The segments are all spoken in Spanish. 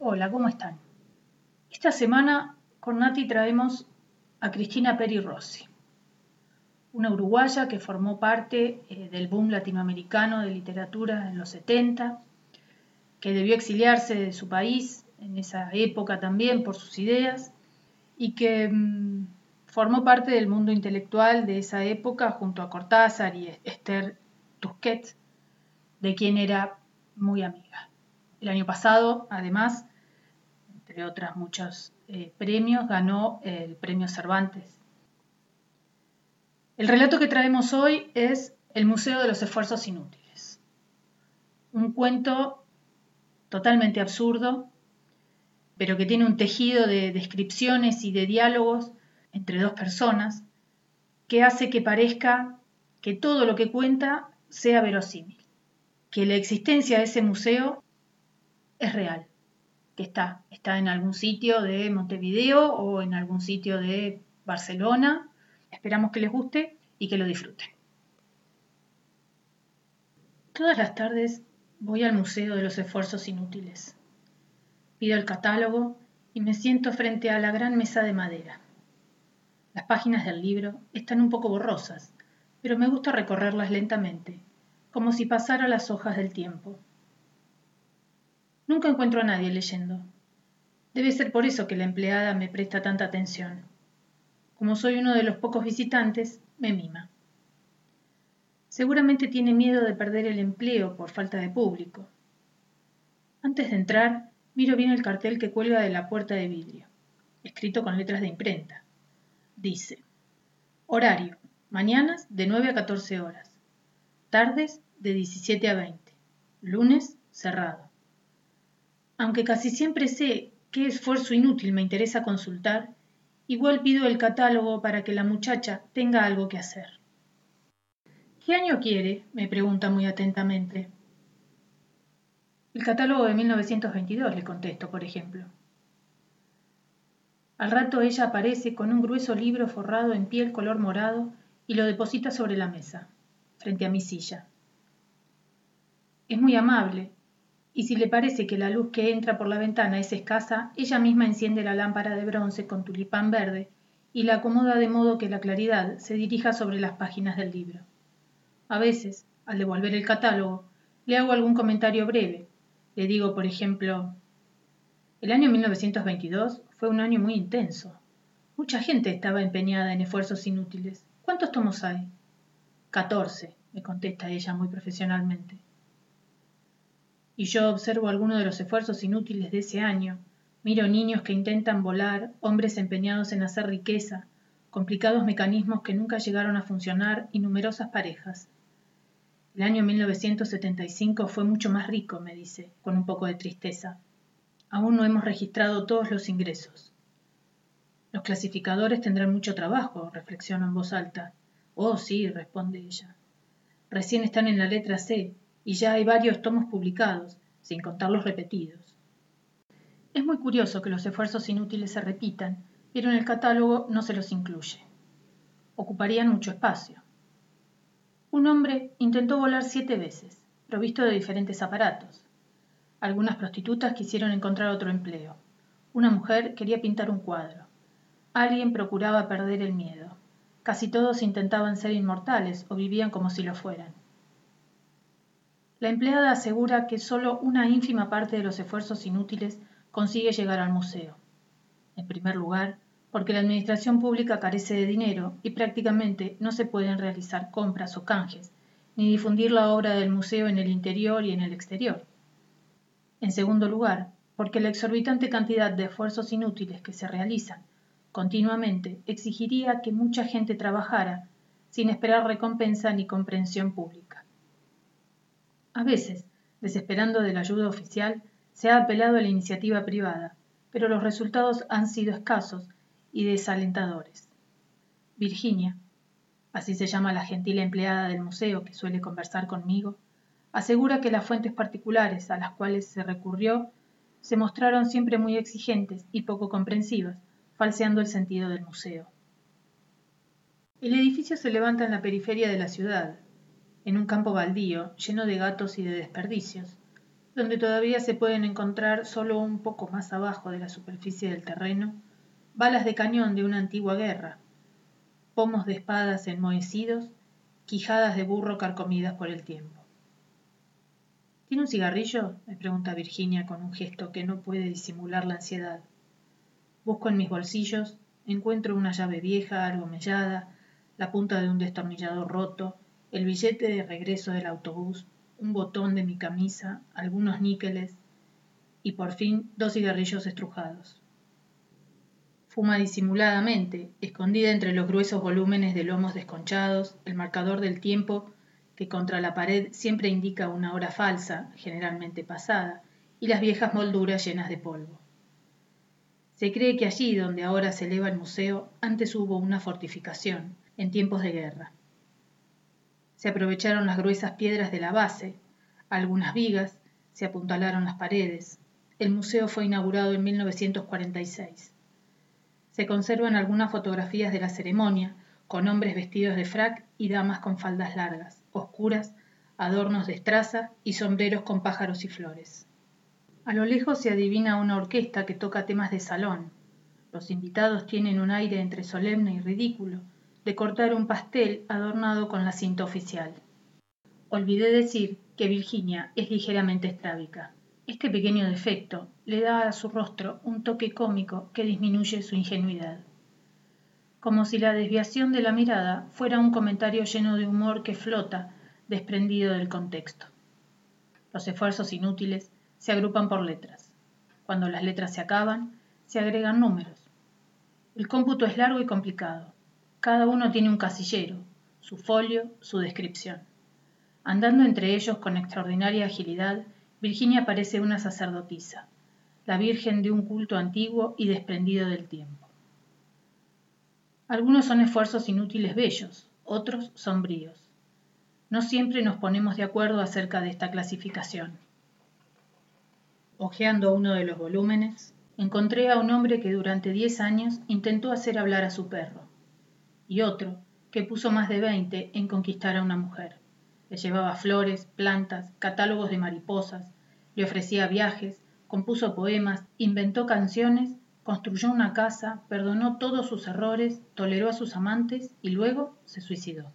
Hola, ¿cómo están? Esta semana con Nati traemos a Cristina Peri Rossi, una uruguaya que formó parte eh, del boom latinoamericano de literatura en los 70, que debió exiliarse de su país en esa época también por sus ideas y que mm, formó parte del mundo intelectual de esa época junto a Cortázar y Esther Tusquets, de quien era muy amiga. El año pasado, además, entre otros muchos eh, premios, ganó el premio Cervantes. El relato que traemos hoy es El Museo de los Esfuerzos Inútiles, un cuento totalmente absurdo, pero que tiene un tejido de descripciones y de diálogos entre dos personas que hace que parezca que todo lo que cuenta sea verosímil, que la existencia de ese museo es real, que está, está en algún sitio de Montevideo o en algún sitio de Barcelona. Esperamos que les guste y que lo disfruten. Todas las tardes voy al Museo de los Esfuerzos Inútiles. Pido el catálogo y me siento frente a la gran mesa de madera. Las páginas del libro están un poco borrosas, pero me gusta recorrerlas lentamente, como si pasara las hojas del tiempo. Nunca encuentro a nadie leyendo. Debe ser por eso que la empleada me presta tanta atención. Como soy uno de los pocos visitantes, me mima. Seguramente tiene miedo de perder el empleo por falta de público. Antes de entrar, miro bien el cartel que cuelga de la puerta de vidrio, escrito con letras de imprenta. Dice, horario, mañanas de 9 a 14 horas, tardes de 17 a 20, lunes cerrado. Aunque casi siempre sé qué esfuerzo inútil me interesa consultar, igual pido el catálogo para que la muchacha tenga algo que hacer. ¿Qué año quiere? me pregunta muy atentamente. El catálogo de 1922, le contesto, por ejemplo. Al rato ella aparece con un grueso libro forrado en piel color morado y lo deposita sobre la mesa, frente a mi silla. Es muy amable, y si le parece que la luz que entra por la ventana es escasa, ella misma enciende la lámpara de bronce con tulipán verde y la acomoda de modo que la claridad se dirija sobre las páginas del libro. A veces, al devolver el catálogo, le hago algún comentario breve. Le digo, por ejemplo, el año 1922 fue un año muy intenso. Mucha gente estaba empeñada en esfuerzos inútiles. ¿Cuántos tomos hay? Catorce, me contesta ella muy profesionalmente. Y yo observo algunos de los esfuerzos inútiles de ese año. Miro niños que intentan volar, hombres empeñados en hacer riqueza, complicados mecanismos que nunca llegaron a funcionar y numerosas parejas. El año 1975 fue mucho más rico, me dice, con un poco de tristeza. Aún no hemos registrado todos los ingresos. Los clasificadores tendrán mucho trabajo, reflexiono en voz alta. Oh, sí, responde ella. Recién están en la letra C y ya hay varios tomos publicados, sin contar los repetidos. Es muy curioso que los esfuerzos inútiles se repitan, pero en el catálogo no se los incluye. Ocuparían mucho espacio. Un hombre intentó volar siete veces, provisto de diferentes aparatos. Algunas prostitutas quisieron encontrar otro empleo. Una mujer quería pintar un cuadro. Alguien procuraba perder el miedo. Casi todos intentaban ser inmortales o vivían como si lo fueran. La empleada asegura que solo una ínfima parte de los esfuerzos inútiles consigue llegar al museo. En primer lugar, porque la administración pública carece de dinero y prácticamente no se pueden realizar compras o canjes, ni difundir la obra del museo en el interior y en el exterior. En segundo lugar, porque la exorbitante cantidad de esfuerzos inútiles que se realizan continuamente exigiría que mucha gente trabajara sin esperar recompensa ni comprensión pública. A veces, desesperando de la ayuda oficial, se ha apelado a la iniciativa privada, pero los resultados han sido escasos y desalentadores. Virginia, así se llama la gentil empleada del museo que suele conversar conmigo, asegura que las fuentes particulares a las cuales se recurrió se mostraron siempre muy exigentes y poco comprensivas, falseando el sentido del museo. El edificio se levanta en la periferia de la ciudad, en un campo baldío lleno de gatos y de desperdicios, donde todavía se pueden encontrar solo un poco más abajo de la superficie del terreno, balas de cañón de una antigua guerra, pomos de espadas enmohecidos, quijadas de burro carcomidas por el tiempo. ¿Tiene un cigarrillo? me pregunta Virginia con un gesto que no puede disimular la ansiedad. Busco en mis bolsillos, encuentro una llave vieja, algo mellada, la punta de un destornillador roto, el billete de regreso del autobús, un botón de mi camisa, algunos níqueles y por fin dos cigarrillos estrujados. Fuma disimuladamente, escondida entre los gruesos volúmenes de lomos desconchados, el marcador del tiempo que contra la pared siempre indica una hora falsa, generalmente pasada, y las viejas molduras llenas de polvo. Se cree que allí donde ahora se eleva el museo antes hubo una fortificación, en tiempos de guerra. Se aprovecharon las gruesas piedras de la base, algunas vigas, se apuntalaron las paredes. El museo fue inaugurado en 1946. Se conservan algunas fotografías de la ceremonia, con hombres vestidos de frac y damas con faldas largas, oscuras, adornos de estraza y sombreros con pájaros y flores. A lo lejos se adivina una orquesta que toca temas de salón. Los invitados tienen un aire entre solemne y ridículo, de cortar un pastel adornado con la cinta oficial. Olvidé decir que Virginia es ligeramente estrábica. Este pequeño defecto le da a su rostro un toque cómico que disminuye su ingenuidad. Como si la desviación de la mirada fuera un comentario lleno de humor que flota, desprendido del contexto. Los esfuerzos inútiles se agrupan por letras. Cuando las letras se acaban, se agregan números. El cómputo es largo y complicado. Cada uno tiene un casillero, su folio, su descripción. Andando entre ellos con extraordinaria agilidad, Virginia parece una sacerdotisa, la virgen de un culto antiguo y desprendido del tiempo. Algunos son esfuerzos inútiles bellos, otros sombríos. No siempre nos ponemos de acuerdo acerca de esta clasificación. Ojeando uno de los volúmenes, encontré a un hombre que durante diez años intentó hacer hablar a su perro, y otro que puso más de veinte en conquistar a una mujer. Le llevaba flores, plantas, catálogos de mariposas, le ofrecía viajes, compuso poemas, inventó canciones, construyó una casa, perdonó todos sus errores, toleró a sus amantes y luego se suicidó.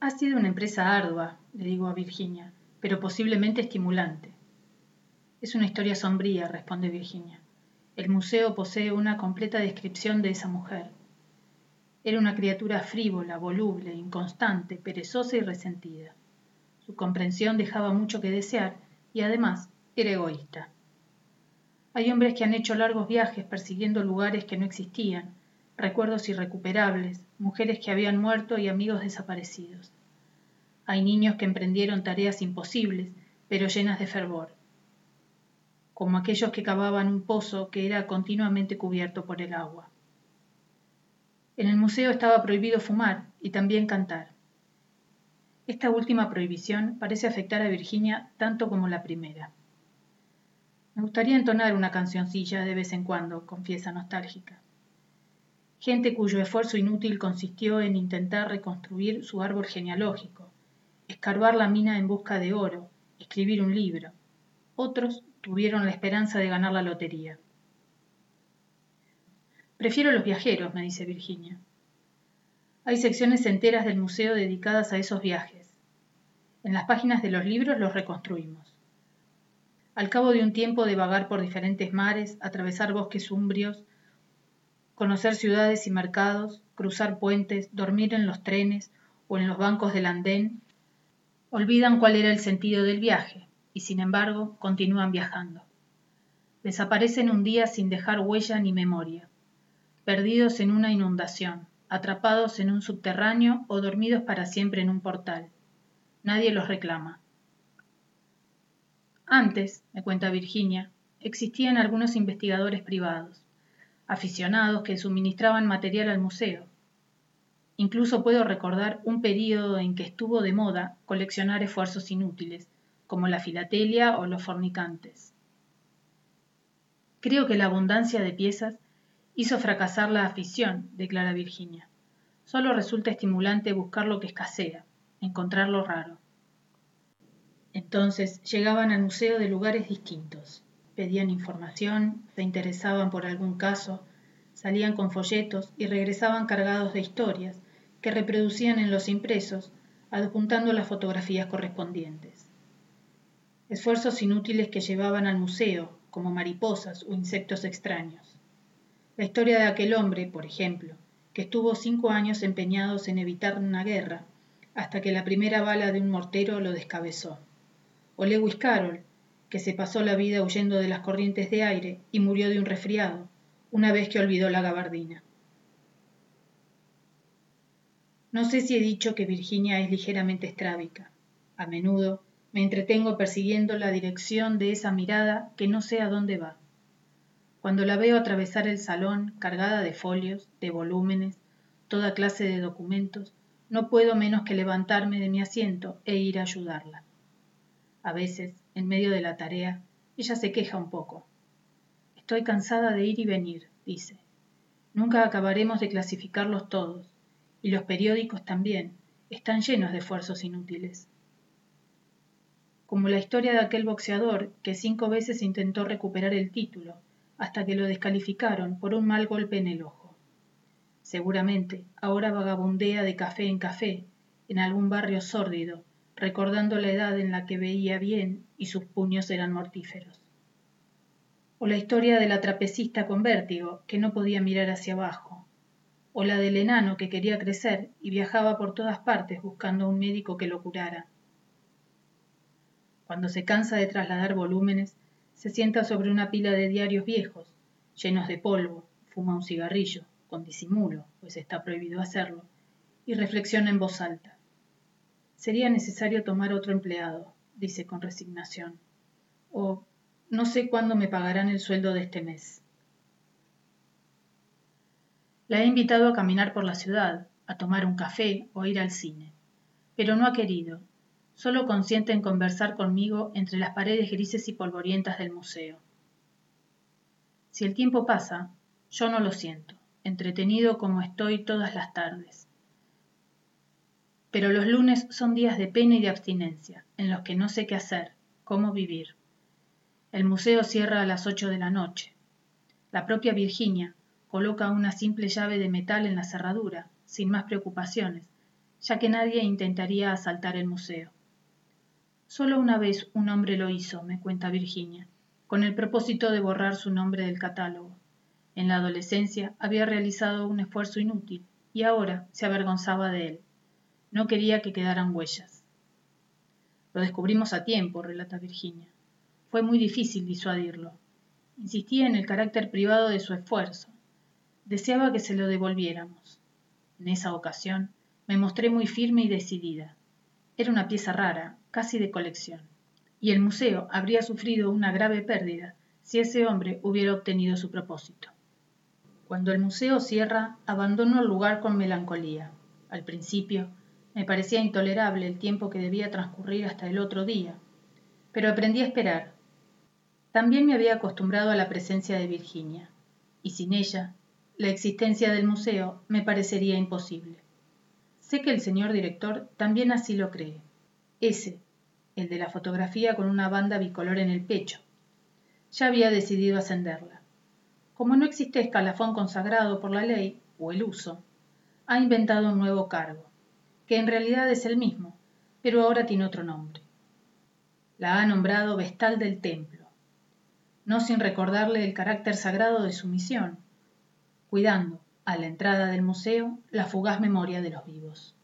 Ha sido una empresa ardua, le digo a Virginia, pero posiblemente estimulante. Es una historia sombría, responde Virginia. El museo posee una completa descripción de esa mujer. Era una criatura frívola, voluble, inconstante, perezosa y resentida. Su comprensión dejaba mucho que desear y además era egoísta. Hay hombres que han hecho largos viajes persiguiendo lugares que no existían, recuerdos irrecuperables, mujeres que habían muerto y amigos desaparecidos. Hay niños que emprendieron tareas imposibles, pero llenas de fervor, como aquellos que cavaban un pozo que era continuamente cubierto por el agua. En el museo estaba prohibido fumar y también cantar. Esta última prohibición parece afectar a Virginia tanto como la primera. Me gustaría entonar una cancioncilla de vez en cuando, confiesa nostálgica. Gente cuyo esfuerzo inútil consistió en intentar reconstruir su árbol genealógico, escarbar la mina en busca de oro, escribir un libro. Otros tuvieron la esperanza de ganar la lotería. Prefiero los viajeros, me dice Virginia. Hay secciones enteras del museo dedicadas a esos viajes. En las páginas de los libros los reconstruimos. Al cabo de un tiempo de vagar por diferentes mares, atravesar bosques umbrios, conocer ciudades y mercados, cruzar puentes, dormir en los trenes o en los bancos del andén, olvidan cuál era el sentido del viaje y sin embargo continúan viajando. Desaparecen un día sin dejar huella ni memoria, perdidos en una inundación, atrapados en un subterráneo o dormidos para siempre en un portal. Nadie los reclama. Antes, me cuenta Virginia, existían algunos investigadores privados, aficionados que suministraban material al museo. Incluso puedo recordar un período en que estuvo de moda coleccionar esfuerzos inútiles, como la filatelia o los fornicantes. Creo que la abundancia de piezas hizo fracasar la afición, declara Virginia. Solo resulta estimulante buscar lo que escasea, encontrar lo raro. Entonces llegaban al museo de lugares distintos, pedían información, se interesaban por algún caso, salían con folletos y regresaban cargados de historias que reproducían en los impresos, adjuntando las fotografías correspondientes. Esfuerzos inútiles que llevaban al museo, como mariposas o insectos extraños. La historia de aquel hombre, por ejemplo, que estuvo cinco años empeñados en evitar una guerra, hasta que la primera bala de un mortero lo descabezó. O Lewis Carroll, que se pasó la vida huyendo de las corrientes de aire y murió de un resfriado, una vez que olvidó la gabardina. No sé si he dicho que Virginia es ligeramente estrábica. A menudo me entretengo persiguiendo la dirección de esa mirada que no sé a dónde va. Cuando la veo atravesar el salón cargada de folios, de volúmenes, toda clase de documentos, no puedo menos que levantarme de mi asiento e ir a ayudarla. A veces, en medio de la tarea, ella se queja un poco. Estoy cansada de ir y venir, dice. Nunca acabaremos de clasificarlos todos, y los periódicos también, están llenos de esfuerzos inútiles como la historia de aquel boxeador que cinco veces intentó recuperar el título, hasta que lo descalificaron por un mal golpe en el ojo. Seguramente ahora vagabundea de café en café, en algún barrio sórdido, recordando la edad en la que veía bien y sus puños eran mortíferos. O la historia de la trapecista con vértigo, que no podía mirar hacia abajo. O la del enano que quería crecer y viajaba por todas partes buscando un médico que lo curara. Cuando se cansa de trasladar volúmenes, se sienta sobre una pila de diarios viejos, llenos de polvo, fuma un cigarrillo, con disimulo, pues está prohibido hacerlo, y reflexiona en voz alta. Sería necesario tomar otro empleado, dice con resignación. O no sé cuándo me pagarán el sueldo de este mes. La he invitado a caminar por la ciudad, a tomar un café o ir al cine, pero no ha querido solo consiente en conversar conmigo entre las paredes grises y polvorientas del museo. Si el tiempo pasa, yo no lo siento, entretenido como estoy todas las tardes. Pero los lunes son días de pena y de abstinencia, en los que no sé qué hacer, cómo vivir. El museo cierra a las ocho de la noche. La propia Virginia coloca una simple llave de metal en la cerradura, sin más preocupaciones, ya que nadie intentaría asaltar el museo. Solo una vez un hombre lo hizo, me cuenta Virginia, con el propósito de borrar su nombre del catálogo. En la adolescencia había realizado un esfuerzo inútil y ahora se avergonzaba de él. No quería que quedaran huellas. Lo descubrimos a tiempo, relata Virginia. Fue muy difícil disuadirlo. Insistía en el carácter privado de su esfuerzo. Deseaba que se lo devolviéramos. En esa ocasión me mostré muy firme y decidida. Era una pieza rara, casi de colección, y el museo habría sufrido una grave pérdida si ese hombre hubiera obtenido su propósito. Cuando el museo cierra, abandono el lugar con melancolía. Al principio, me parecía intolerable el tiempo que debía transcurrir hasta el otro día, pero aprendí a esperar. También me había acostumbrado a la presencia de Virginia, y sin ella, la existencia del museo me parecería imposible. Sé que el señor director también así lo cree. Ese, el de la fotografía con una banda bicolor en el pecho. Ya había decidido ascenderla. Como no existe escalafón consagrado por la ley, o el uso, ha inventado un nuevo cargo, que en realidad es el mismo, pero ahora tiene otro nombre. La ha nombrado vestal del templo, no sin recordarle el carácter sagrado de su misión, cuidando, a la entrada del museo, la fugaz memoria de los vivos.